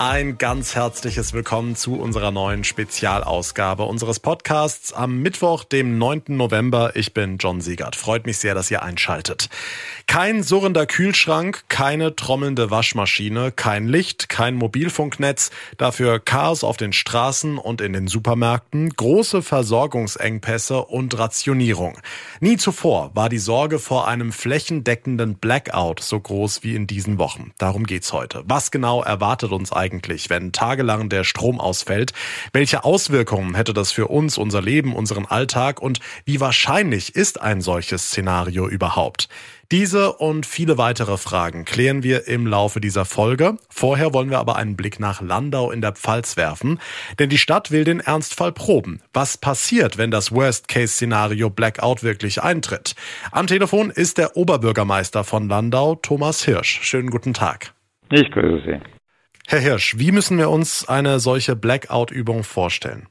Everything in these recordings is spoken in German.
Ein ganz herzliches Willkommen zu unserer neuen Spezialausgabe unseres Podcasts am Mittwoch, dem 9. November. Ich bin John Siegert. Freut mich sehr, dass ihr einschaltet. Kein surrender Kühlschrank, keine trommelnde Waschmaschine, kein Licht, kein Mobilfunknetz, dafür Chaos auf den Straßen und in den Supermärkten, große Versorgungsengpässe und Rationierung. Nie zuvor war die Sorge vor einem flächendeckenden Blackout so groß wie in diesen Wochen. Darum geht's heute. Was genau erwartet uns eigentlich? Eigentlich, wenn tagelang der Strom ausfällt? Welche Auswirkungen hätte das für uns, unser Leben, unseren Alltag und wie wahrscheinlich ist ein solches Szenario überhaupt? Diese und viele weitere Fragen klären wir im Laufe dieser Folge. Vorher wollen wir aber einen Blick nach Landau in der Pfalz werfen, denn die Stadt will den Ernstfall proben. Was passiert, wenn das Worst-Case-Szenario Blackout wirklich eintritt? Am Telefon ist der Oberbürgermeister von Landau, Thomas Hirsch. Schönen guten Tag. Ich grüße Sie. Herr Hirsch, wie müssen wir uns eine solche Blackout-Übung vorstellen?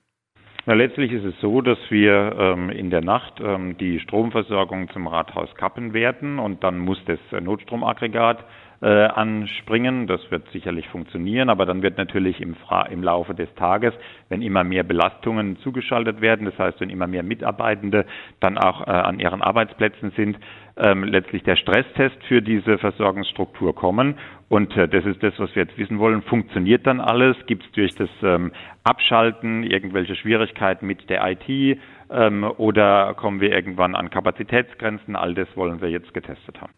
Na, letztlich ist es so, dass wir ähm, in der Nacht ähm, die Stromversorgung zum Rathaus kappen werden und dann muss das Notstromaggregat äh, anspringen. Das wird sicherlich funktionieren, aber dann wird natürlich im, im Laufe des Tages, wenn immer mehr Belastungen zugeschaltet werden, das heißt, wenn immer mehr Mitarbeitende dann auch äh, an ihren Arbeitsplätzen sind, ähm, letztlich der Stresstest für diese Versorgungsstruktur kommen. Und äh, das ist das, was wir jetzt wissen wollen. Funktioniert dann alles? Gibt es durch das ähm, Abschalten irgendwelche Schwierigkeiten mit der IT? Ähm, oder kommen wir irgendwann an Kapazitätsgrenzen? All das wollen wir jetzt getestet haben.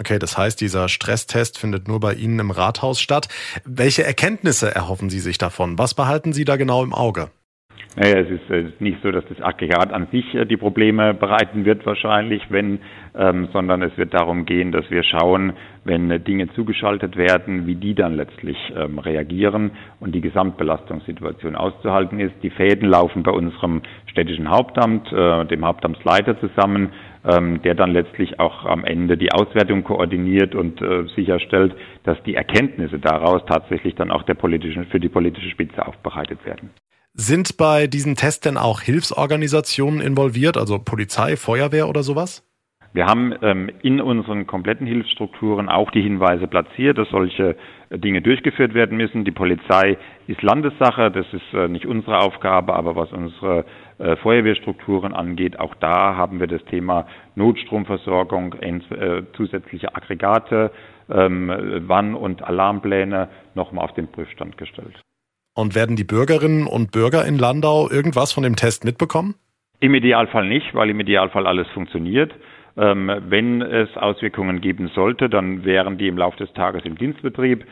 Okay, das heißt, dieser Stresstest findet nur bei Ihnen im Rathaus statt. Welche Erkenntnisse erhoffen Sie sich davon? Was behalten Sie da genau im Auge? Naja, es ist, ist nicht so, dass das Aggregat an sich äh, die Probleme bereiten wird wahrscheinlich, wenn, ähm, sondern es wird darum gehen, dass wir schauen, wenn äh, Dinge zugeschaltet werden, wie die dann letztlich ähm, reagieren und die Gesamtbelastungssituation auszuhalten ist. Die Fäden laufen bei unserem städtischen Hauptamt, äh, dem Hauptamtsleiter zusammen, ähm, der dann letztlich auch am Ende die Auswertung koordiniert und äh, sicherstellt, dass die Erkenntnisse daraus tatsächlich dann auch der politischen, für die politische Spitze aufbereitet werden. Sind bei diesen Tests denn auch Hilfsorganisationen involviert, also Polizei, Feuerwehr oder sowas? Wir haben ähm, in unseren kompletten Hilfsstrukturen auch die Hinweise platziert, dass solche äh, Dinge durchgeführt werden müssen. Die Polizei ist Landessache, das ist äh, nicht unsere Aufgabe, aber was unsere äh, Feuerwehrstrukturen angeht, auch da haben wir das Thema Notstromversorgung, äh, zusätzliche Aggregate, ähm, Wann- und Alarmpläne nochmal auf den Prüfstand gestellt. Und werden die Bürgerinnen und Bürger in Landau irgendwas von dem Test mitbekommen? Im Idealfall nicht, weil im Idealfall alles funktioniert. Ähm, wenn es Auswirkungen geben sollte, dann wären die im Laufe des Tages im Dienstbetrieb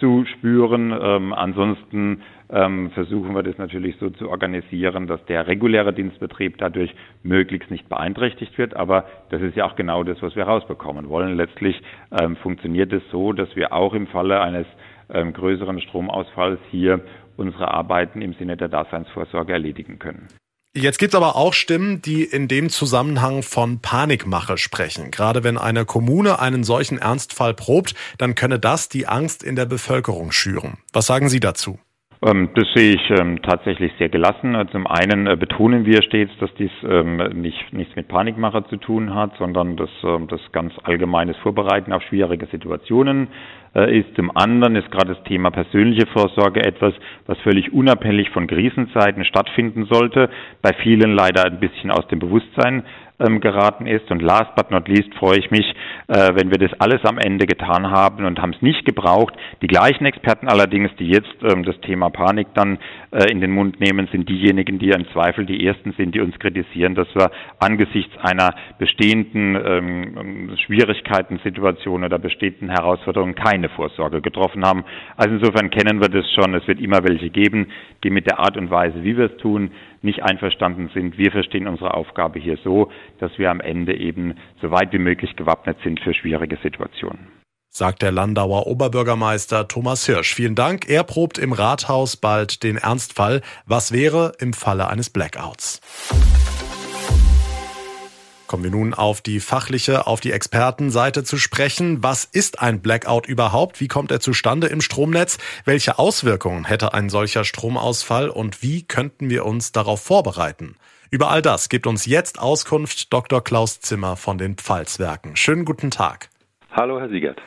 zu spüren. Ähm, ansonsten ähm, versuchen wir das natürlich so zu organisieren, dass der reguläre Dienstbetrieb dadurch möglichst nicht beeinträchtigt wird. Aber das ist ja auch genau das, was wir rausbekommen wollen. Letztlich ähm, funktioniert es so, dass wir auch im Falle eines ähm, größeren Stromausfalls hier unsere Arbeiten im Sinne der Daseinsvorsorge erledigen können. Jetzt gibt es aber auch Stimmen, die in dem Zusammenhang von Panikmache sprechen. Gerade wenn eine Kommune einen solchen Ernstfall probt, dann könne das die Angst in der Bevölkerung schüren. Was sagen Sie dazu? Ähm, das sehe ich ähm, tatsächlich sehr gelassen. Zum einen äh, betonen wir stets, dass dies ähm, nicht, nichts mit Panikmache zu tun hat, sondern dass das ganz allgemeines Vorbereiten auf schwierige Situationen äh, ist. Zum anderen ist gerade das Thema persönliche Vorsorge etwas, was völlig unabhängig von Krisenzeiten stattfinden sollte, bei vielen leider ein bisschen aus dem Bewusstsein ähm, geraten ist. Und last but not least freue ich mich, äh, wenn wir das alles am Ende getan haben und haben es nicht gebraucht. Die gleichen Experten allerdings, die jetzt ähm, das Thema Panik dann äh, in den Mund nehmen, sind diejenigen, die im Zweifel die ersten sind, die uns kritisieren, dass wir angesichts einer bestehenden ähm, Schwierigkeiten, oder bestehenden Herausforderungen keine Vorsorge getroffen haben. Also insofern kennen wir das schon. Es wird immer welche geben, die mit der Art und Weise, wie wir es tun, nicht einverstanden sind. Wir verstehen unsere Aufgabe hier so, dass wir am Ende eben so weit wie möglich gewappnet sind für schwierige Situationen. Sagt der Landauer Oberbürgermeister Thomas Hirsch. Vielen Dank. Er probt im Rathaus bald den Ernstfall. Was wäre im Falle eines Blackouts? Kommen wir nun auf die fachliche, auf die Expertenseite zu sprechen. Was ist ein Blackout überhaupt? Wie kommt er zustande im Stromnetz? Welche Auswirkungen hätte ein solcher Stromausfall und wie könnten wir uns darauf vorbereiten? Über all das gibt uns jetzt Auskunft Dr. Klaus Zimmer von den Pfalzwerken. Schönen guten Tag. Hallo, Herr Siegert.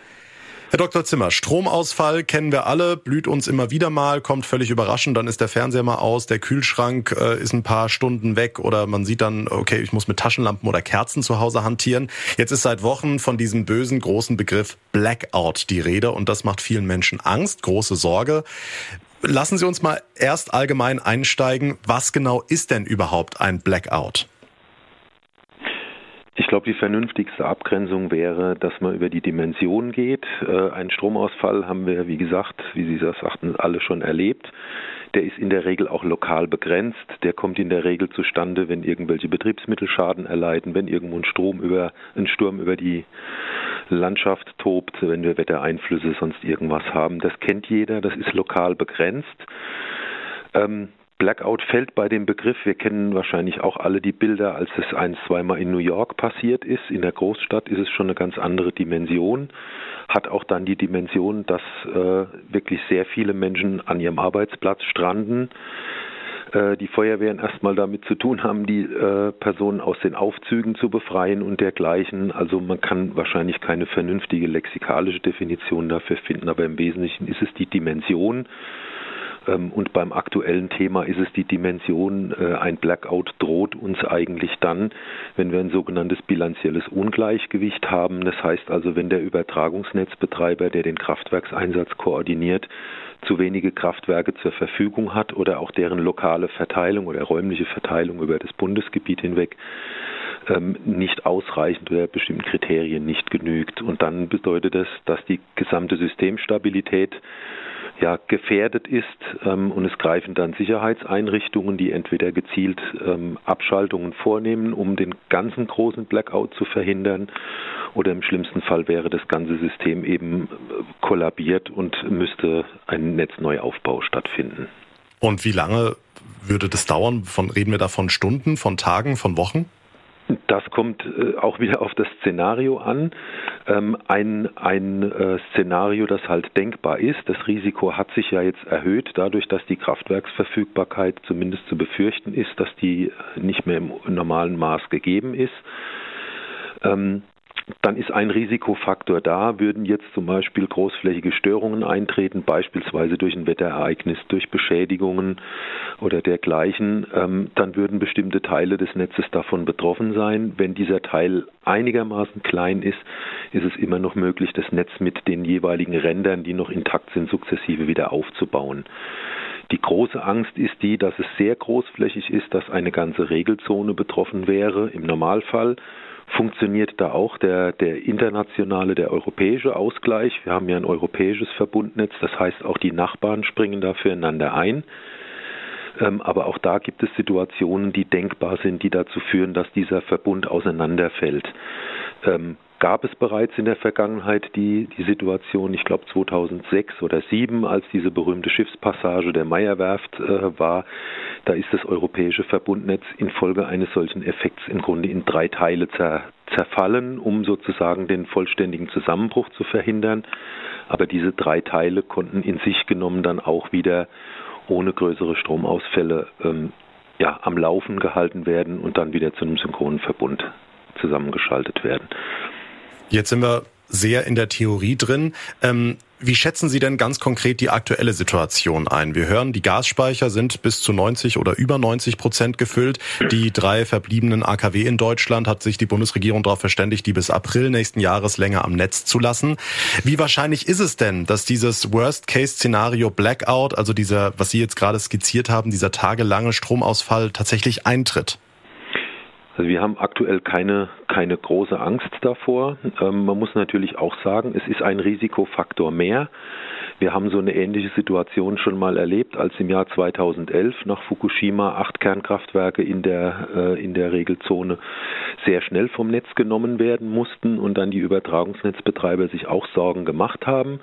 Herr Dr. Zimmer, Stromausfall kennen wir alle, blüht uns immer wieder mal, kommt völlig überraschend, dann ist der Fernseher mal aus, der Kühlschrank äh, ist ein paar Stunden weg oder man sieht dann, okay, ich muss mit Taschenlampen oder Kerzen zu Hause hantieren. Jetzt ist seit Wochen von diesem bösen großen Begriff Blackout die Rede und das macht vielen Menschen Angst, große Sorge. Lassen Sie uns mal erst allgemein einsteigen, was genau ist denn überhaupt ein Blackout? Ich glaube, die vernünftigste Abgrenzung wäre, dass man über die Dimension geht. Äh, einen Stromausfall haben wir, wie gesagt, wie Sie das sagten, alle schon erlebt. Der ist in der Regel auch lokal begrenzt. Der kommt in der Regel zustande, wenn irgendwelche Betriebsmittel Schaden erleiden, wenn irgendwo ein Strom über, ein Sturm über die Landschaft tobt, wenn wir Wettereinflüsse, sonst irgendwas haben. Das kennt jeder, das ist lokal begrenzt. Ähm, Blackout fällt bei dem Begriff. Wir kennen wahrscheinlich auch alle die Bilder, als es ein, zweimal in New York passiert ist. In der Großstadt ist es schon eine ganz andere Dimension. Hat auch dann die Dimension, dass äh, wirklich sehr viele Menschen an ihrem Arbeitsplatz stranden. Äh, die Feuerwehren erstmal damit zu tun haben, die äh, Personen aus den Aufzügen zu befreien und dergleichen. Also man kann wahrscheinlich keine vernünftige lexikalische Definition dafür finden, aber im Wesentlichen ist es die Dimension, und beim aktuellen Thema ist es die Dimension, äh, ein Blackout droht uns eigentlich dann, wenn wir ein sogenanntes bilanzielles Ungleichgewicht haben. Das heißt also, wenn der Übertragungsnetzbetreiber, der den Kraftwerkseinsatz koordiniert, zu wenige Kraftwerke zur Verfügung hat oder auch deren lokale Verteilung oder räumliche Verteilung über das Bundesgebiet hinweg ähm, nicht ausreichend oder bestimmten Kriterien nicht genügt. Und dann bedeutet das, dass die gesamte Systemstabilität ja, gefährdet ist ähm, und es greifen dann Sicherheitseinrichtungen, die entweder gezielt ähm, Abschaltungen vornehmen, um den ganzen großen Blackout zu verhindern, oder im schlimmsten Fall wäre das ganze System eben äh, kollabiert und müsste ein Netzneuaufbau stattfinden. Und wie lange würde das dauern? Von, reden wir da von Stunden, von Tagen, von Wochen? Das kommt äh, auch wieder auf das Szenario an. Ähm, ein ein äh, Szenario, das halt denkbar ist. Das Risiko hat sich ja jetzt erhöht, dadurch, dass die Kraftwerksverfügbarkeit zumindest zu befürchten ist, dass die nicht mehr im normalen Maß gegeben ist. Dann ist ein Risikofaktor da. Würden jetzt zum Beispiel großflächige Störungen eintreten, beispielsweise durch ein Wetterereignis, durch Beschädigungen oder dergleichen, ähm, dann würden bestimmte Teile des Netzes davon betroffen sein. Wenn dieser Teil einigermaßen klein ist, ist es immer noch möglich, das Netz mit den jeweiligen Rändern, die noch intakt sind, sukzessive wieder aufzubauen. Die große Angst ist die, dass es sehr großflächig ist, dass eine ganze Regelzone betroffen wäre im Normalfall funktioniert da auch der, der internationale, der europäische Ausgleich. Wir haben ja ein europäisches Verbundnetz, das heißt auch die Nachbarn springen da füreinander ein. Ähm, aber auch da gibt es Situationen, die denkbar sind, die dazu führen, dass dieser Verbund auseinanderfällt. Gab es bereits in der Vergangenheit die, die Situation, ich glaube 2006 oder 2007, als diese berühmte Schiffspassage der Meierwerft äh, war, da ist das europäische Verbundnetz infolge eines solchen Effekts im Grunde in drei Teile zer, zerfallen, um sozusagen den vollständigen Zusammenbruch zu verhindern. Aber diese drei Teile konnten in sich genommen dann auch wieder ohne größere Stromausfälle ähm, ja, am Laufen gehalten werden und dann wieder zu einem synchronen Verbund zusammengeschaltet werden. Jetzt sind wir sehr in der Theorie drin. Ähm, wie schätzen Sie denn ganz konkret die aktuelle Situation ein? Wir hören, die Gasspeicher sind bis zu 90 oder über 90 Prozent gefüllt. Die drei verbliebenen AKW in Deutschland hat sich die Bundesregierung darauf verständigt, die bis April nächsten Jahres länger am Netz zu lassen. Wie wahrscheinlich ist es denn, dass dieses Worst-Case-Szenario Blackout, also dieser, was Sie jetzt gerade skizziert haben, dieser tagelange Stromausfall tatsächlich eintritt? Also wir haben aktuell keine, keine große Angst davor. Ähm, man muss natürlich auch sagen, es ist ein Risikofaktor mehr. Wir haben so eine ähnliche Situation schon mal erlebt, als im Jahr 2011 nach Fukushima acht Kernkraftwerke in der, äh, in der Regelzone sehr schnell vom Netz genommen werden mussten und dann die Übertragungsnetzbetreiber sich auch Sorgen gemacht haben.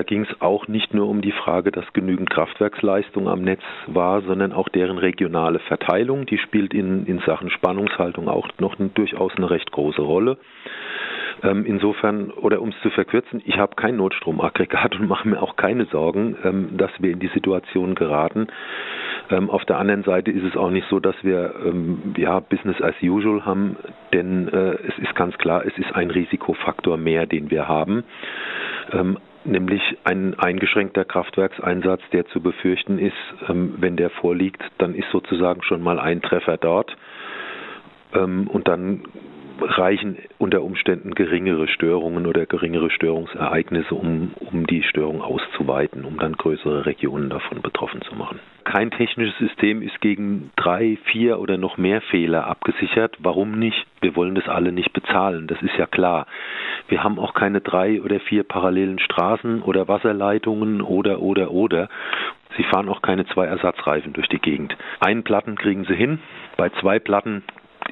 Da ging es auch nicht nur um die Frage, dass genügend Kraftwerksleistung am Netz war, sondern auch deren regionale Verteilung. Die spielt in, in Sachen Spannungshaltung auch noch durchaus eine recht große Rolle. Ähm, insofern, oder um es zu verkürzen, ich habe kein Notstromaggregat und mache mir auch keine Sorgen, ähm, dass wir in die Situation geraten, Ähm, auf der anderen Seite ist es auch nicht so, dass wir ähm, ja Business as usual haben, denn äh, es ist ganz klar, es ist ein Risikofaktor mehr, den wir haben. Nämlich ein eingeschränkter Kraftwerkseinsatz, der zu befürchten ist. Ähm, wenn der vorliegt, dann ist sozusagen schon mal ein Treffer dort. Ähm, und dann reichen unter Umständen geringere Störungen oder geringere Störungsereignisse, um, um die Störung auszuweiten, um dann größere Regionen davon betroffen zu machen. Kein technisches System ist gegen drei, vier oder noch mehr Fehler abgesichert. Warum nicht? Wir wollen das alle nicht bezahlen, das ist ja klar. Wir haben auch keine drei oder vier parallelen Straßen oder Wasserleitungen oder oder oder. Sie fahren auch keine zwei Ersatzreifen durch die Gegend. Einen Platten kriegen Sie hin, bei zwei Platten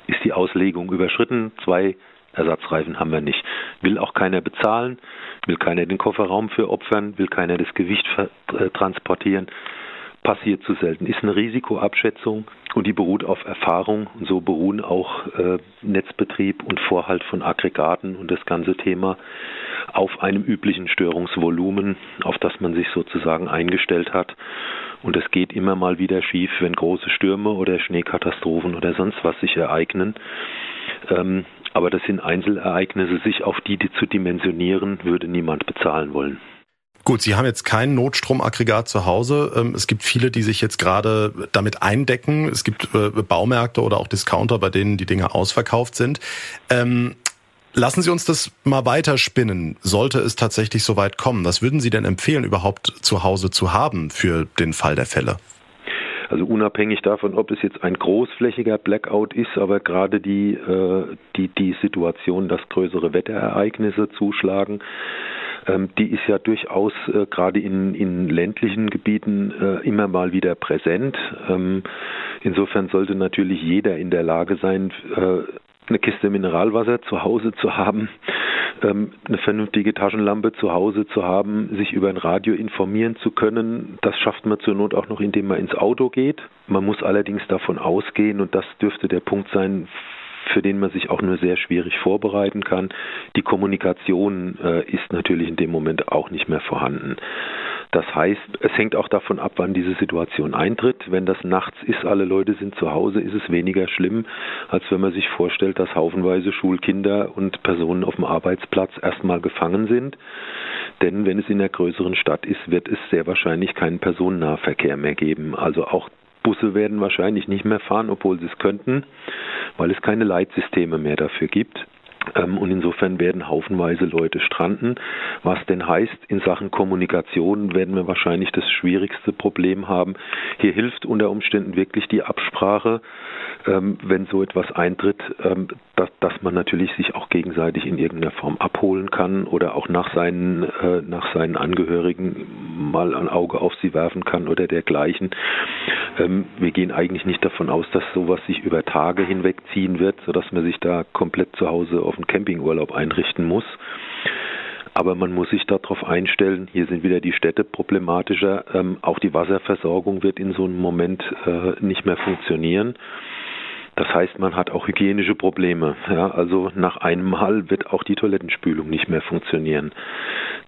ist die Auslegung überschritten. Zwei Ersatzreifen haben wir nicht. Will auch keiner bezahlen, will keiner den Kofferraum für opfern, will keiner das Gewicht äh, transportieren. Passiert zu selten. Ist eine Risikoabschätzung und die beruht auf Erfahrung. Und so beruhen auch äh, Netzbetrieb und Vorhalt von Aggregaten und das ganze Thema auf einem üblichen Störungsvolumen, auf das man sich sozusagen eingestellt hat. Und es geht immer mal wieder schief, wenn große Stürme oder Schneekatastrophen oder sonst was sich ereignen. Ähm, aber das sind Einzelereignisse, sich auf die, die zu dimensionieren, würde niemand bezahlen wollen. Gut, Sie haben jetzt kein Notstromaggregat zu Hause. Ähm, es gibt viele, die sich jetzt gerade damit eindecken. Es gibt äh, Baumärkte oder auch Discounter, bei denen die Dinge ausverkauft sind. Lassen Sie uns das mal weiterspinnen. Sollte es tatsächlich so weit kommen, was würden Sie denn empfehlen, überhaupt zu Hause zu haben für den Fall der Fälle? Also unabhängig davon, ob es jetzt ein großflächiger Blackout ist, aber gerade die, äh, die, die Situation, dass größere Wetterereignisse zuschlagen, ähm, die ist ja durchaus äh, gerade in, in ländlichen Gebieten äh, immer mal wieder präsent. Ähm, insofern sollte natürlich jeder in der Lage sein, äh, eine Kiste Mineralwasser zu Hause zu haben, ähm, eine vernünftige Taschenlampe zu Hause zu haben, sich über ein Radio informieren zu können. Das schafft man zur Not auch noch, indem man ins Auto geht. Man muss allerdings davon ausgehen, und das dürfte der Punkt sein, für den man sich auch nur sehr schwierig vorbereiten kann. Die Kommunikation äh, ist natürlich in dem Moment auch nicht mehr vorhanden. Das heißt, es hängt auch davon ab, wann diese Situation eintritt. Wenn das nachts ist, alle Leute sind zu Hause, ist es weniger schlimm, als wenn man sich vorstellt, dass haufenweise Schulkinder und Personen auf dem Arbeitsplatz erstmal gefangen sind. Denn wenn es in einer größeren Stadt ist, wird es sehr wahrscheinlich keinen Personennahverkehr mehr geben. Also auch Busse werden wahrscheinlich nicht mehr fahren, obwohl sie es könnten, weil es keine Leitsysteme mehr dafür gibt. Ähm, und insofern werden haufenweise Leute stranden. Was denn heißt, in Sachen Kommunikation werden wir wahrscheinlich das schwierigste Problem haben. Hier hilft unter Umständen wirklich die Absprache, ähm, wenn so etwas eintritt, ähm, dass, man natürlich sich auch gegenseitig in irgendeiner Form abholen kann oder auch nach seinen, äh, nach seinen Angehörigen mal ein Auge auf sie werfen kann oder dergleichen. wir gehen eigentlich nicht davon aus, dass sowas sich über Tage hinweg ziehen wird, sodass man sich da komplett zu Hause auf einen Campingurlaub einrichten muss. Aber man muss sich darauf einstellen, hier sind wieder die Städte problematischer. Ähm, auch die Wasserversorgung wird in so einem Moment äh, nicht mehr funktionieren. Das heißt, man hat auch hygienische Probleme. Ja, also nach einem Mal wird auch die Toilettenspülung nicht mehr funktionieren.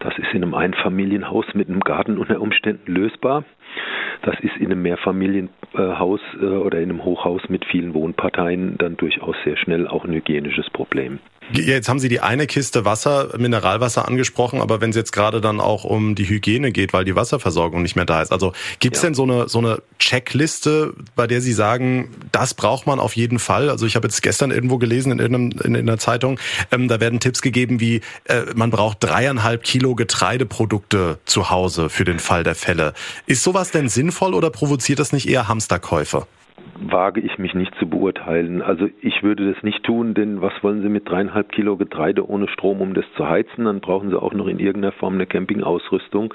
Das ist in einem Einfamilienhaus mit einem Garten unter Umständen lösbar. Das ist in einem Mehrfamilienhaus äh, oder in einem Hochhaus mit vielen Wohnparteien dann durchaus sehr schnell auch ein hygienisches Problem. Jetzt haben Sie die eine Kiste Wasser, Mineralwasser angesprochen, aber wenn es jetzt gerade dann auch um die Hygiene geht, weil die Wasserversorgung nicht mehr da ist, also gibt es ja. denn so eine so eine Checkliste, bei der Sie sagen, das braucht man auf jeden Fall? Also ich habe jetzt gestern irgendwo gelesen in, in, in einer Zeitung, ähm, da werden Tipps gegeben wie äh, man braucht dreieinhalb Kilo Getreideprodukte zu Hause für den Fall der Fälle. Ist sowas denn sinnvoll oder provoziert das nicht eher Hamsterkäufe? Wage ich mich nicht zu beurteilen. Also ich würde das nicht tun, denn was wollen Sie mit dreieinhalb Kilo Getreide ohne Strom, um das zu heizen? Dann brauchen Sie auch noch in irgendeiner Form eine Campingausrüstung.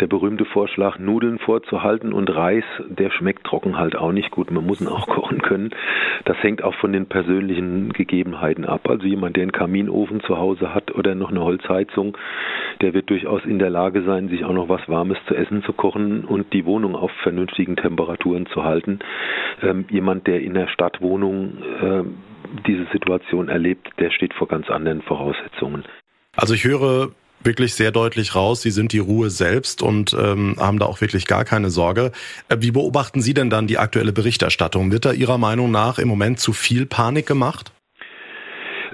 Der berühmte Vorschlag, Nudeln vorzuhalten und Reis, der schmeckt trocken halt auch nicht gut. Man muss ihn auch kochen können. Das hängt auch von den persönlichen Gegebenheiten ab. Also jemand, der einen Kaminofen zu Hause hat oder noch eine Holzheizung, der wird durchaus in der Lage sein, sich auch noch was Warmes zu essen zu kochen und die Wohnung auf vernünftigen Temperaturen zu halten. Ähm, jemand, der in der Stadtwohnung äh, diese Situation erlebt, der steht vor ganz anderen Voraussetzungen. Also ich höre wirklich sehr deutlich raus, Sie sind die Ruhe selbst und ähm, haben da auch wirklich gar keine Sorge. Äh, wie beobachten Sie denn dann die aktuelle Berichterstattung? Wird da Ihrer Meinung nach im Moment zu viel Panik gemacht?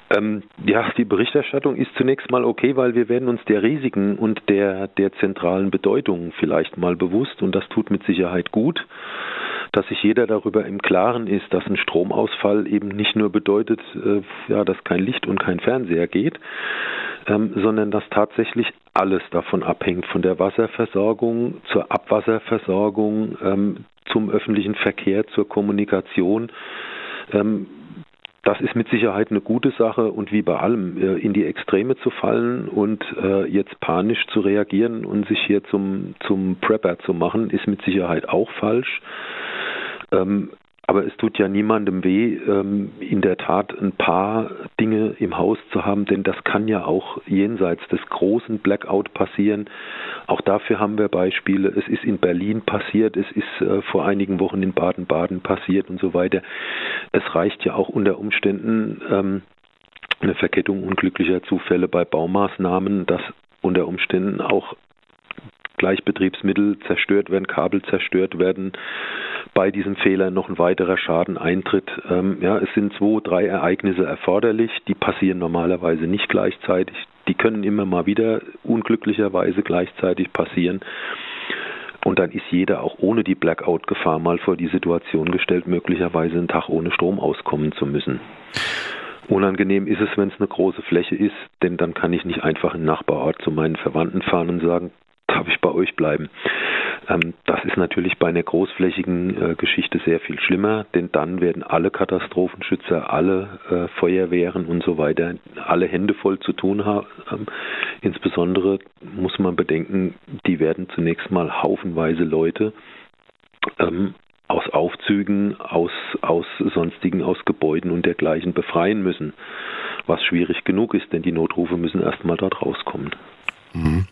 Ähm, ja, die Berichterstattung ist zunächst mal okay, weil wir werden uns der Risiken und der, der zentralen Bedeutung vielleicht mal bewusst und das tut mit Sicherheit gut, dass sich jeder darüber im Klaren ist, dass ein Stromausfall eben nicht nur bedeutet, äh, ja, dass kein Licht und kein Fernseher geht, ähm, sondern dass tatsächlich alles davon abhängt, von der Wasserversorgung zur Abwasserversorgung, ähm, zum öffentlichen Verkehr, zur Kommunikation. Ähm, das ist mit Sicherheit eine gute Sache und wie bei allem äh, in die Extreme zu fallen und äh, jetzt panisch zu reagieren und sich hier zum, zum Prepper zu machen, ist mit Sicherheit auch falsch. Ähm, aber es tut ja niemandem weh, ähm, in der Tat ein paar Dinge im Haus zu haben, denn das kann ja auch jenseits des großen Blackout passieren. Auch dafür haben wir Beispiele. Es ist in Berlin passiert, es ist äh, vor einigen Wochen in Baden-Baden passiert und so weiter. Es reicht ja auch unter Umständen ähm, eine Verkettung unglücklicher Zufälle bei Baumaßnahmen, dass unter Umständen auch Gleichbetriebsmittel zerstört werden, Kabel zerstört werden, bei diesem Fehler noch ein weiterer Schaden eintritt. Ähm, ja, es sind zwei, drei Ereignisse erforderlich, die passieren normalerweise nicht gleichzeitig. Die können immer mal wieder unglücklicherweise gleichzeitig passieren. Und dann ist jeder auch ohne die Blackout-Gefahr mal vor die Situation gestellt, möglicherweise einen Tag ohne Strom auskommen zu müssen. Unangenehm ist es, wenn es eine große Fläche ist, denn dann kann ich nicht einfach in Nachbarort zu meinen Verwandten fahren und sagen, darf ich bei euch bleiben. Ähm, das ist natürlich bei einer großflächigen äh, Geschichte sehr viel schlimmer, denn dann werden alle Katastrophenschützer, alle äh, Feuerwehren und so weiter alle Hände voll zu tun haben. Insbesondere muss man bedenken, die werden zunächst mal haufenweise Leute ähm, aus Aufzügen, aus, aus sonstigen, aus Gebäuden und dergleichen befreien müssen, was schwierig genug ist, denn die Notrufe müssen erstmal dort rauskommen. Mhm.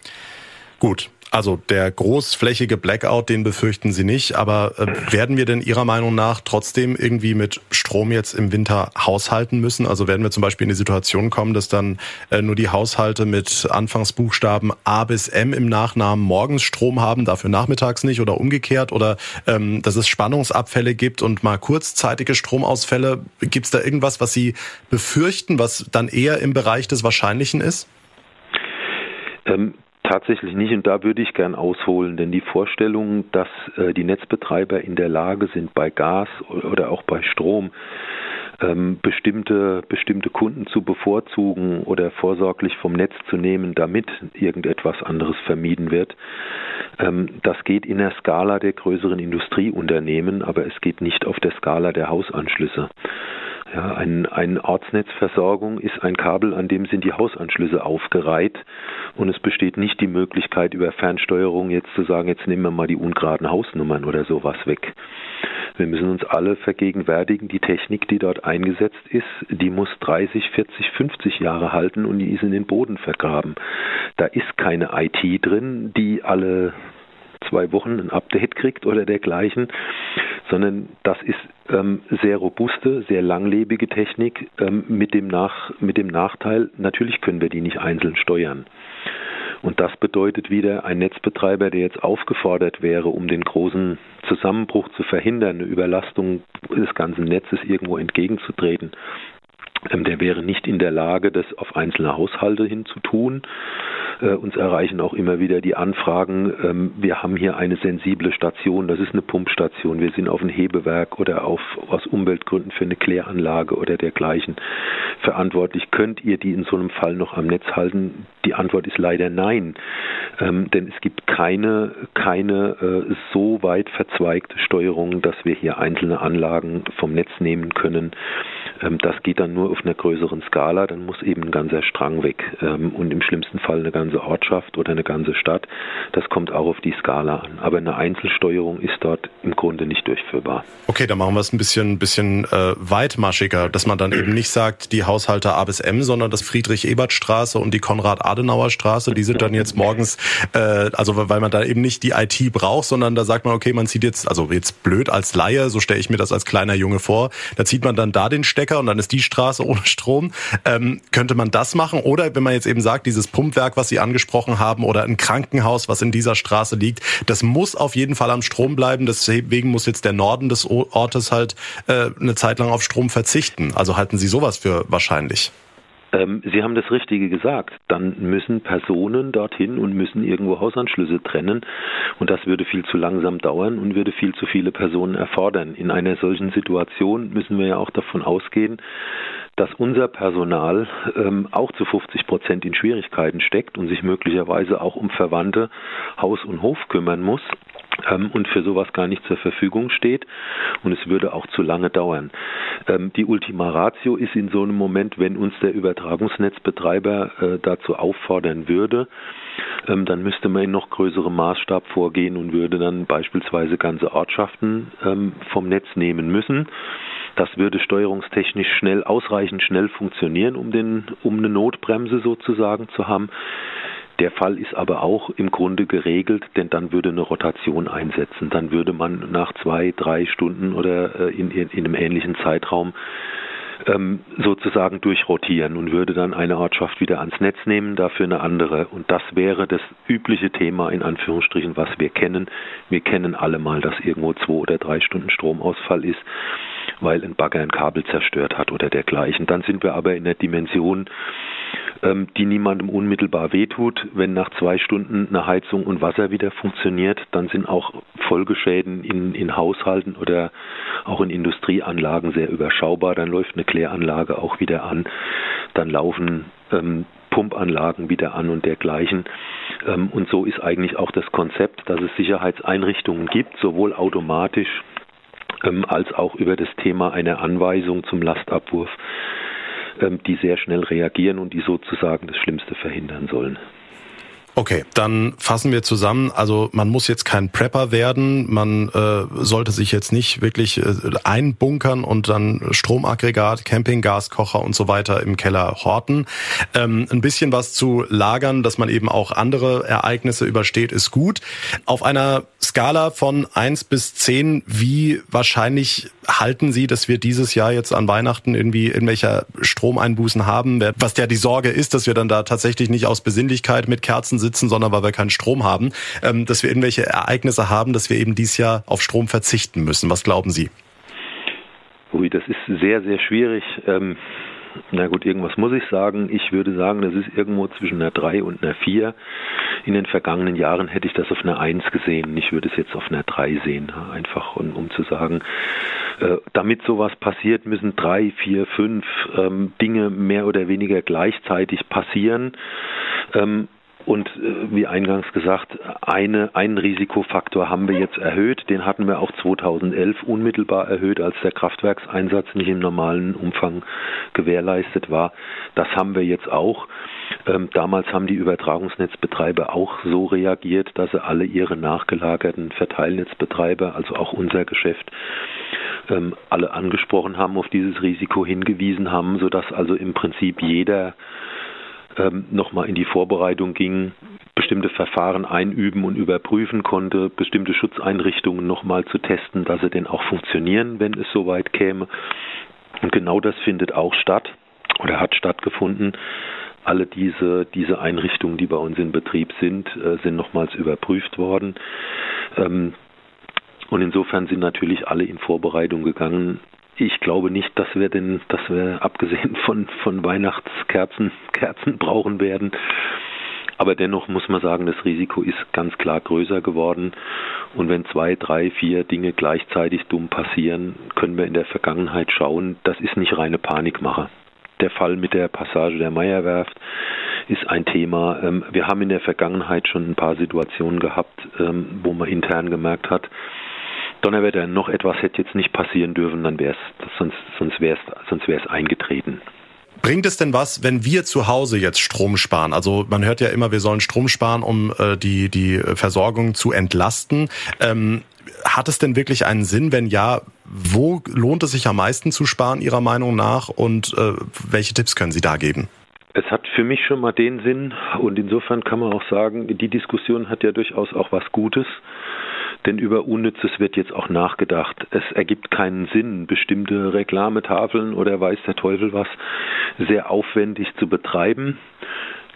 Gut, also der großflächige Blackout, den befürchten Sie nicht, aber äh, werden wir denn Ihrer Meinung nach trotzdem irgendwie mit Strom jetzt im Winter haushalten müssen? Also werden wir zum Beispiel in die Situation kommen, dass dann äh, nur die Haushalte mit Anfangsbuchstaben A bis M im Nachnamen morgens Strom haben, dafür nachmittags nicht oder umgekehrt oder ähm, dass es Spannungsabfälle gibt und mal kurzzeitige Stromausfälle. Gibt es da irgendwas, was Sie befürchten, was dann eher im Bereich des Wahrscheinlichen ist? Ähm, Tatsächlich nicht und da würde ich gern ausholen, denn die Vorstellung, dass äh, die Netzbetreiber in der Lage sind, bei Gas oder auch bei Strom ähm, bestimmte, bestimmte Kunden zu bevorzugen oder vorsorglich vom Netz zu nehmen, damit irgendetwas anderes vermieden wird, ähm, das geht in der Skala der größeren Industrieunternehmen, aber es geht nicht auf der Skala der Hausanschlüsse. Ja, ein, ein Ortsnetzversorgung ist ein Kabel, an dem sind die Hausanschlüsse aufgereiht und es besteht nicht die Möglichkeit über Fernsteuerung jetzt zu sagen, jetzt nehmen wir mal die ungeraden Hausnummern oder sowas weg. Wir müssen uns alle vergegenwärtigen, die Technik, die dort eingesetzt ist, die muss 30, 40, 50 Jahre halten und die ist in den Boden vergraben. Da ist keine IT drin, die alle zwei Wochen ein Update kriegt oder dergleichen, sondern das ist ähm, sehr robuste, sehr langlebige Technik ähm, mit, dem Nach, mit dem Nachteil, natürlich können wir die nicht einzeln steuern. Und das bedeutet wieder, ein Netzbetreiber, der jetzt aufgefordert wäre, um den großen Zusammenbruch zu verhindern, eine Überlastung des ganzen Netzes irgendwo entgegenzutreten, der wäre nicht in der Lage, das auf einzelne Haushalte hin zu tun. Äh, uns erreichen auch immer wieder die Anfragen, ähm, wir haben hier eine sensible Station, das ist eine Pumpstation, wir sind auf ein Hebewerk oder auf, aus Umweltgründen für eine Kläranlage oder dergleichen verantwortlich. Könnt ihr die in so einem Fall noch am Netz halten? Die Antwort ist leider nein, ähm, denn es gibt keine, keine äh, so weit verzweigte Steuerung, dass wir hier einzelne Anlagen vom Netz nehmen können. Ähm, das geht dann nur auf einer größeren Skala, dann muss eben ein ganzer Strang weg ähm, und im schlimmsten Fall eine ganze Ortschaft oder eine ganze Stadt. Das kommt auch auf die Skala an. Aber eine Einzelsteuerung ist dort im Grunde nicht durchführbar. Okay, dann machen wir es ein bisschen, bisschen äh, weitmaschiger, dass man dann eben nicht sagt, die Haushalte A bis M, sondern das Friedrich-Ebert-Straße und die Konrad-Adenauer-Straße, die sind dann jetzt morgens, äh, also weil man da eben nicht die IT braucht, sondern da sagt man, okay, man zieht jetzt, also jetzt blöd als Laie, so stelle ich mir das als kleiner Junge vor, da zieht man dann da den Stecker Stecker und dann ist die Straße ohne Strom. Ähm, könnte man das machen? Oder wenn man jetzt eben sagt, dieses Pumpwerk, was Sie angesprochen haben, oder ein Krankenhaus, was in dieser Straße liegt, das muss auf jeden Fall am Strom bleiben. Deswegen muss jetzt der Norden des Ortes halt äh, eine Zeit lang auf Strom verzichten. Also halten Sie sowas für wahrscheinlich? Ähm, Sie haben das Richtige gesagt. Dann müssen Personen dorthin und müssen irgendwo Hausanschlüsse trennen. Und das würde viel zu langsam dauern und würde viel zu viele Personen erfordern. In einer solchen Situation müssen wir ja auch davon ausgehen, dass unser Personal ähm, auch zu 50 Prozent in Schwierigkeiten steckt und sich möglicherweise auch um Verwandte Haus und Hof kümmern muss und für sowas gar nicht zur Verfügung steht und es würde auch zu lange dauern. Ähm, die Ultima Ratio ist in so einem Moment, wenn uns der Übertragungsnetzbetreiber äh, dazu auffordern würde, ähm, dann müsste man in noch größerem Maßstab vorgehen und würde dann beispielsweise ganze Ortschaften ähm, vom Netz nehmen müssen. Das würde steuerungstechnisch schnell, ausreichend schnell funktionieren, um, den, um eine Notbremse sozusagen zu haben. Der Fall ist aber auch im Grunde geregelt, denn dann würde eine Rotation einsetzen. Dann würde man nach zwei, drei Stunden oder äh, in, in, in einem ähnlichen Zeitraum ähm, sozusagen durchrotieren und würde dann eine Ortschaft wieder ans Netz nehmen, dafür eine andere. Und das wäre das übliche Thema in Anführungsstrichen, was wir kennen. Wir kennen alle mal, dass irgendwo zwei oder drei Stunden Stromausfall ist, weil ein Bagger ein Kabel zerstört hat oder dergleichen. Dann sind wir aber in der Dimension, ähm, die niemandem unmittelbar wehtut. Wenn nach zwei Stunden eine Heizung und Wasser wieder funktioniert, dann sind auch Folgeschäden in, in Haushalten oder auch in Industrieanlagen sehr überschaubar. Dann läuft eine Kläranlage auch wieder an. Dann laufen ähm, Pumpanlagen wieder an und dergleichen. Ähm, und so ist eigentlich auch das Konzept, dass es Sicherheitseinrichtungen gibt, sowohl automatisch ähm, als auch über das Thema einer Anweisung zum Lastabwurf ähm, die sehr schnell reagieren und die sozusagen das Schlimmste verhindern sollen. Okay, dann fassen wir zusammen. Also man muss jetzt kein Prepper werden, man äh, sollte sich jetzt nicht wirklich äh, einbunkern und dann Stromaggregat, Campinggaskocher und so weiter im Keller horten. Ähm, ein bisschen was zu lagern, dass man eben auch andere Ereignisse übersteht, ist gut. Auf einer Skala von eins bis zehn, wie wahrscheinlich halten Sie, dass wir dieses Jahr jetzt an Weihnachten irgendwie irgendwelche Stromeinbußen haben? Was ja die Sorge ist, dass wir dann da tatsächlich nicht aus Besinnlichkeit mit Kerzen sitzen, sondern weil wir keinen Strom haben, ähm, dass wir irgendwelche Ereignisse haben, dass wir eben dieses Jahr auf Strom verzichten müssen. Was glauben Sie? Ui, das ist sehr, sehr schwierig. Ähm, na gut, irgendwas muss ich sagen. Ich würde sagen, das ist irgendwo zwischen einer 3 und einer 4. In den vergangenen Jahren hätte ich das auf einer 1 gesehen. Ich würde es jetzt auf einer 3 sehen. Einfach, um, um zu sagen, äh, damit sowas passiert, müssen drei, vier, fünf ähm, Dinge mehr oder weniger gleichzeitig passieren. Ähm, und äh, wie eingangs gesagt, eine, einen Risikofaktor haben wir jetzt erhöht. Den hatten wir auch 2011 unmittelbar erhöht, als der Kraftwerkseinsatz nicht im normalen Umfang gewährleistet war. Das haben wir jetzt auch. Ähm, damals haben die Übertragungsnetzbetreiber auch so reagiert, dass sie alle ihre nachgelagerten Verteilnetzbetreiber, also auch unser Geschäft, ähm, alle angesprochen haben, auf dieses Risiko hingewiesen haben, sodass also im Prinzip jeder ähm, nochmal in die Vorbereitung ging, bestimmte Verfahren einüben und überprüfen konnte, bestimmte Schutzeinrichtungen nochmal zu testen, dass sie denn auch funktionieren, wenn es soweit käme. Und genau das findet auch statt oder hat stattgefunden. Alle diese, diese Einrichtungen, die bei uns in Betrieb sind, äh, sind nochmals überprüft worden. Ähm, und insofern sind natürlich alle in Vorbereitung gegangen, ich glaube nicht, dass wir denn, dass wir abgesehen von, von Weihnachtskerzen Kerzen brauchen werden. Aber dennoch muss man sagen, das Risiko ist ganz klar größer geworden. Und wenn zwei, drei, vier Dinge gleichzeitig dumm passieren, können wir in der Vergangenheit schauen, das ist nicht reine Panikmache. Der Fall mit der Passage der Meierwerft ist ein Thema. Ähm, wir haben in der Vergangenheit schon ein paar Situationen gehabt, ähm, wo man intern gemerkt hat, Donnerwetter, noch etwas hätte jetzt nicht passieren dürfen, dann wäre es, sonst, sonst wäre es, sonst wäre es eingetreten. Bringt es denn was, wenn wir zu Hause jetzt Strom sparen? Also man hört ja immer, wir sollen Strom sparen, um äh, die, die Versorgung zu entlasten. Ähm, hat es denn wirklich einen Sinn? Wenn ja, wo lohnt es sich am meisten zu sparen, Ihrer Meinung nach? Und äh, welche Tipps können Sie da geben? Es hat für mich schon mal den Sinn und insofern kann man auch sagen, die Diskussion hat ja durchaus auch was Gutes Denn über Unnützes wird jetzt auch nachgedacht. Es ergibt keinen Sinn, bestimmte Reklametafeln oder weiß der Teufel was sehr aufwendig zu betreiben.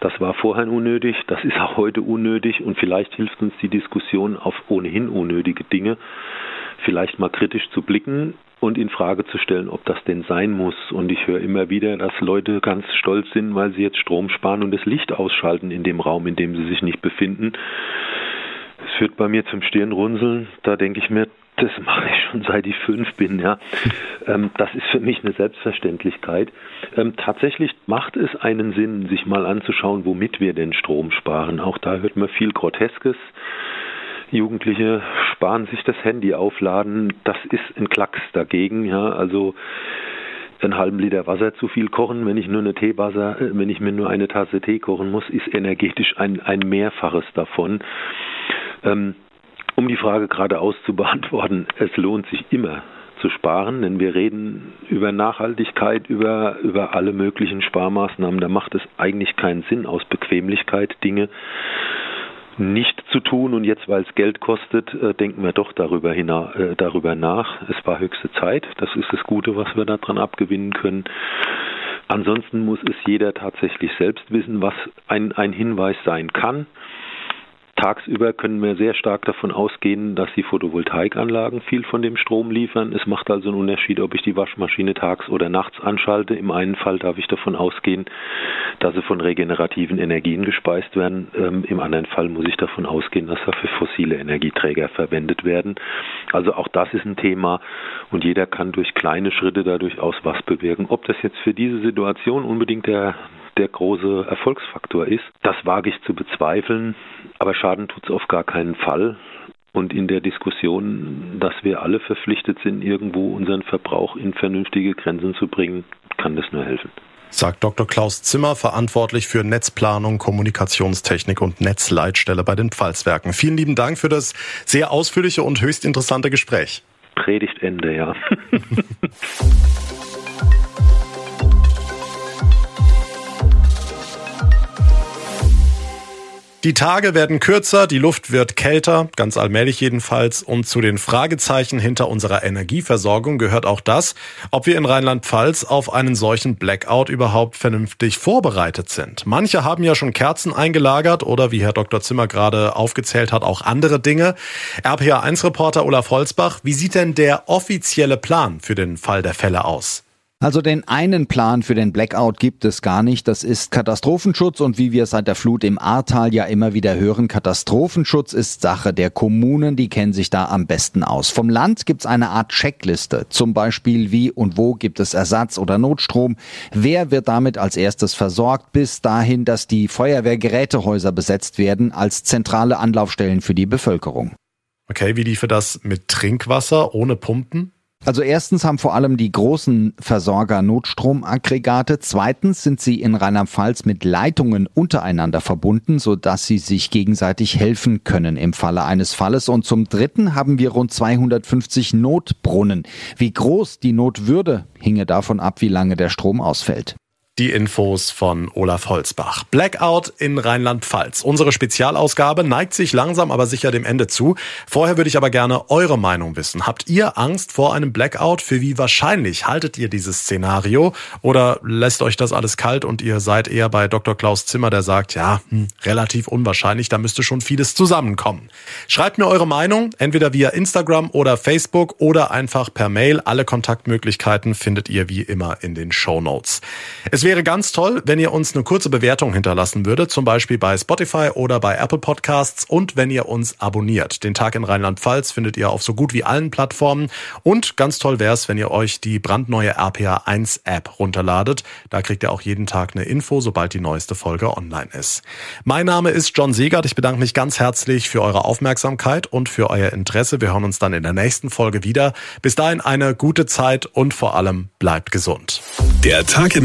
Das war vorher unnötig, das ist auch heute unnötig und vielleicht hilft uns die Diskussion auf ohnehin unnötige Dinge vielleicht mal kritisch zu blicken und in Frage zu stellen, ob das denn sein muss. Und ich höre immer wieder, dass Leute ganz stolz sind, weil sie jetzt Strom sparen und das Licht ausschalten in dem Raum, in dem sie sich nicht befinden. Das führt bei mir zum Stirnrunzeln. Da denke ich mir, das mache ich schon seit ich fünf bin, ja. Ähm, das ist für mich eine Selbstverständlichkeit. Ähm, tatsächlich macht es einen Sinn, sich mal anzuschauen, womit wir denn Strom sparen. Auch da hört man viel Groteskes. Jugendliche sparen sich das Handy aufladen. Das ist ein Klacks dagegen, ja. Also einen halben Liter Wasser zu viel kochen, wenn ich nur eine Teewasser, äh, wenn ich mir nur eine Tasse Tee kochen muss, ist energetisch ein, ein Mehrfaches davon. Ähm, um die Frage geradeaus zu beantworten, es lohnt sich immer zu sparen, denn wir reden über Nachhaltigkeit, über, über alle möglichen Sparmaßnahmen. Da macht es eigentlich keinen Sinn, aus Bequemlichkeit Dinge nicht zu tun und jetzt, weil es Geld kostet, äh, denken wir doch darüber, hina äh, darüber nach. Es war höchste Zeit. Das ist das Gute, was wir daran abgewinnen können. Ansonsten muss es jeder tatsächlich selbst wissen, was ein, ein Hinweis sein kann. Tagsüber können wir sehr stark davon ausgehen, dass die Photovoltaikanlagen viel von dem Strom liefern. Es macht also einen Unterschied, ob ich die Waschmaschine tags oder nachts anschalte. Im einen Fall darf ich davon ausgehen, dass sie von regenerativen Energien gespeist werden. Ähm, Im anderen Fall muss ich davon ausgehen, dass dafür fossile Energieträger verwendet werden. Also auch das ist ein Thema und jeder kann durch kleine Schritte da durchaus was bewirken. Ob das jetzt für diese Situation unbedingt der der große Erfolgsfaktor ist. Das wage ich zu bezweifeln, aber Schaden tut es auf gar keinen Fall. Und in der Diskussion, dass wir alle verpflichtet sind, irgendwo unseren Verbrauch in vernünftige Grenzen zu bringen, kann das nur helfen. Sagt Dr. Klaus Zimmer, verantwortlich für Netzplanung, Kommunikationstechnik und Netzleitstelle bei den Pfalzwerken. Vielen lieben Dank für das sehr ausführliche und höchst interessante Gespräch. Predigtende, ja. Die Tage werden kürzer, die Luft wird kälter, ganz allmählich jedenfalls. Und zu den Fragezeichen hinter unserer Energieversorgung gehört auch das, ob wir in Rheinland-Pfalz auf einen solchen Blackout überhaupt vernünftig vorbereitet sind. Manche haben ja schon Kerzen eingelagert oder wie Herr Dr. Zimmer gerade aufgezählt hat, auch andere Dinge. RPA1-Reporter Olaf Holzbach, wie sieht denn der offizielle Plan für den Fall der Fälle aus? Also den einen Plan für den Blackout gibt es gar nicht. Das ist Katastrophenschutz und wie wir seit der Flut im Ahrtal ja immer wieder hören, Katastrophenschutz ist Sache der Kommunen, die kennen sich da am besten aus. Vom Land gibt's eine Art Checkliste, zum Beispiel wie und wo gibt es Ersatz oder Notstrom, wer wird damit als erstes versorgt, bis dahin, dass die Feuerwehrgerätehäuser besetzt werden als zentrale Anlaufstellen für die Bevölkerung. Okay, wie liefe das mit Trinkwasser ohne Pumpen? Also erstens haben vor allem die großen Versorger Notstromaggregate. Zweitens sind sie in Rheinland-Pfalz mit Leitungen untereinander verbunden, sodass sie sich gegenseitig helfen können im Falle eines Falles. Und zum Dritten haben wir rund 250 Notbrunnen. Wie groß die Not würde, hinge davon ab, wie lange der Strom ausfällt. Die Infos von Olaf Holzbach. Blackout in Rheinland-Pfalz. Unsere Spezialausgabe neigt sich langsam aber sicher dem Ende zu. Vorher würde ich aber gerne eure Meinung wissen. Habt ihr Angst vor einem Blackout? Für wie wahrscheinlich haltet ihr dieses Szenario? Oder lässt euch das alles kalt und ihr seid eher bei Dr. Klaus Zimmer, der sagt, ja, hm, relativ unwahrscheinlich, da müsste schon vieles zusammenkommen. Schreibt mir eure Meinung, entweder via Instagram oder Facebook oder einfach per Mail. Alle Kontaktmöglichkeiten findet ihr wie immer in den Show Notes. Es wäre ganz toll, wenn ihr uns eine kurze Bewertung hinterlassen würdet, zum Beispiel bei Spotify oder bei Apple Podcasts und wenn ihr uns abonniert. Den Tag in Rheinland-Pfalz findet ihr auf so gut wie allen Plattformen und ganz toll wäre es, wenn ihr euch die brandneue RPA 1 App runterladet. Da kriegt ihr auch jeden Tag eine Info, sobald die neueste Folge online ist. Mein Name ist John Segert. Ich bedanke mich ganz herzlich für eure Aufmerksamkeit und für euer Interesse. Wir hören uns dann in der nächsten Folge wieder. Bis dahin eine gute Zeit und vor allem bleibt gesund. Der Tag in